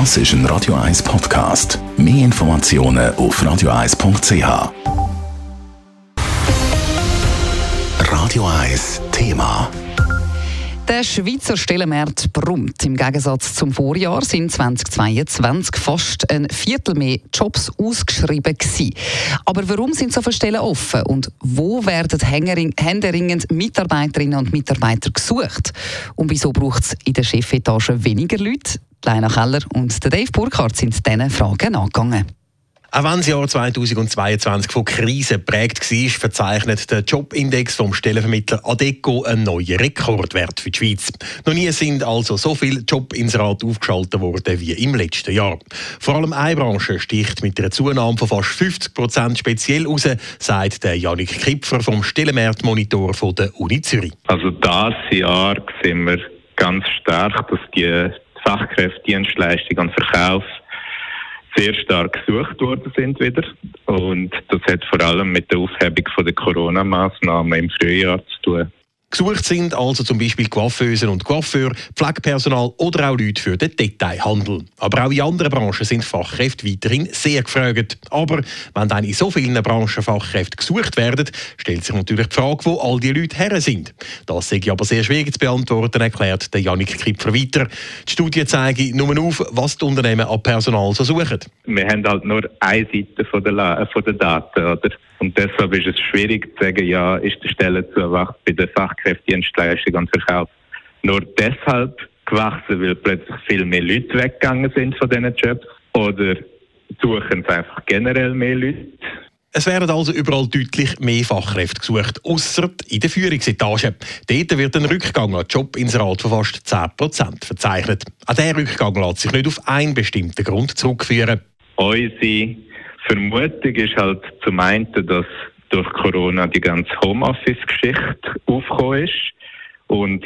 Das ist ein Radio 1 Podcast. Mehr Informationen auf radio1.ch. Radio 1 Thema. Der Schweizer Stellenmarkt brummt. Im Gegensatz zum Vorjahr sind 2022 fast ein Viertel mehr Jobs ausgeschrieben gewesen. Aber warum sind so viele Stellen offen und wo werden händeringend Mitarbeiterinnen und Mitarbeiter gesucht? Und wieso braucht es in der Chefetage weniger Leute? Leina Keller und Dave Burkhardt sind diesen Fragen angegangen. Auch wenn das Jahr 2022 von Krisen geprägt war, verzeichnet der Jobindex vom Stellenvermittler Adeco einen neuen Rekordwert für die Schweiz. Noch nie sind also so viele Jobinserate aufgeschaltet worden wie im letzten Jahr. Vor allem eine Branche sticht mit einer Zunahme von fast 50 Prozent speziell raus, sagt der Janik Kipfer vom Stellenmarktmonitor der Uni Zürich. Also das Jahr sehen wir ganz stark, dass die Fachkräfte, Dienstleistung und Verkauf sehr stark gesucht worden sind wieder. Und das hat vor allem mit der Aufhebung der Corona-Maßnahmen im Frühjahr zu tun. Gesucht sind also zum Beispiel Coiffeusen und Coiffeur, Pflegepersonal oder auch Leute für den Detailhandel. Aber auch in anderen Branchen sind Fachkräfte weiterhin sehr gefragt. Aber wenn dann in so vielen Branchen Fachkräfte gesucht werden, stellt sich natürlich die Frage, wo all die Leute her sind. Das sei aber sehr schwierig zu beantworten, erklärt der Janik Kipfer weiter. Die Studie zeigt nur auf, was die Unternehmen an Personal so suchen. Wir haben halt nur eine Seite von der, von der Daten. Oder? Und deshalb ist es schwierig zu sagen, ja, ist die Stelle zu erwacht bei den Fachkräftedienstleistung und Verkauf nur deshalb gewachsen, weil plötzlich viel mehr Leute weggegangen sind von diesen Jobs oder suchen es einfach generell mehr Leute? Es werden also überall deutlich mehr Fachkräfte gesucht, außer in der Führungsetage. Dort wird ein Rückgang an Jobinserat von fast 10% verzeichnet. Auch dieser Rückgang lässt sich nicht auf einen bestimmten Grund zurückführen. Unsere Vermutung ist halt zum einen, dass durch Corona die ganze Homeoffice-Geschichte aufgekommen ist und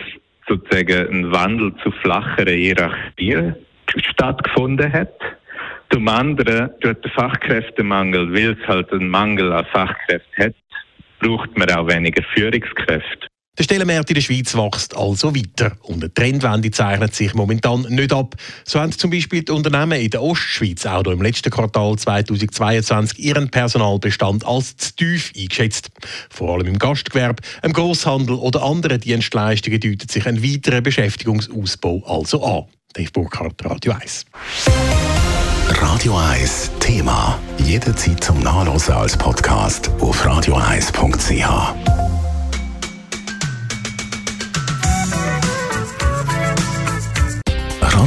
sozusagen ein Wandel zu flacheren Hierarchien stattgefunden hat. Zum anderen, durch den Fachkräftemangel, weil es halt einen Mangel an Fachkräften hat, braucht man auch weniger Führungskräfte. Der Stellenmarkt in der Schweiz wächst also weiter und eine Trendwende zeichnet sich momentan nicht ab. So haben zum Beispiel die Unternehmen in der Ostschweiz auch im letzten Quartal 2022 ihren Personalbestand als zu tief eingeschätzt. Vor allem im Gastgewerbe, im Grosshandel oder anderen Dienstleistungen deutet sich ein weiterer Beschäftigungsausbau also an. Dave Burkhardt, Radio 1. Radio 1 Thema. Jederzeit zum Nachlesen als Podcast auf radio1.ch.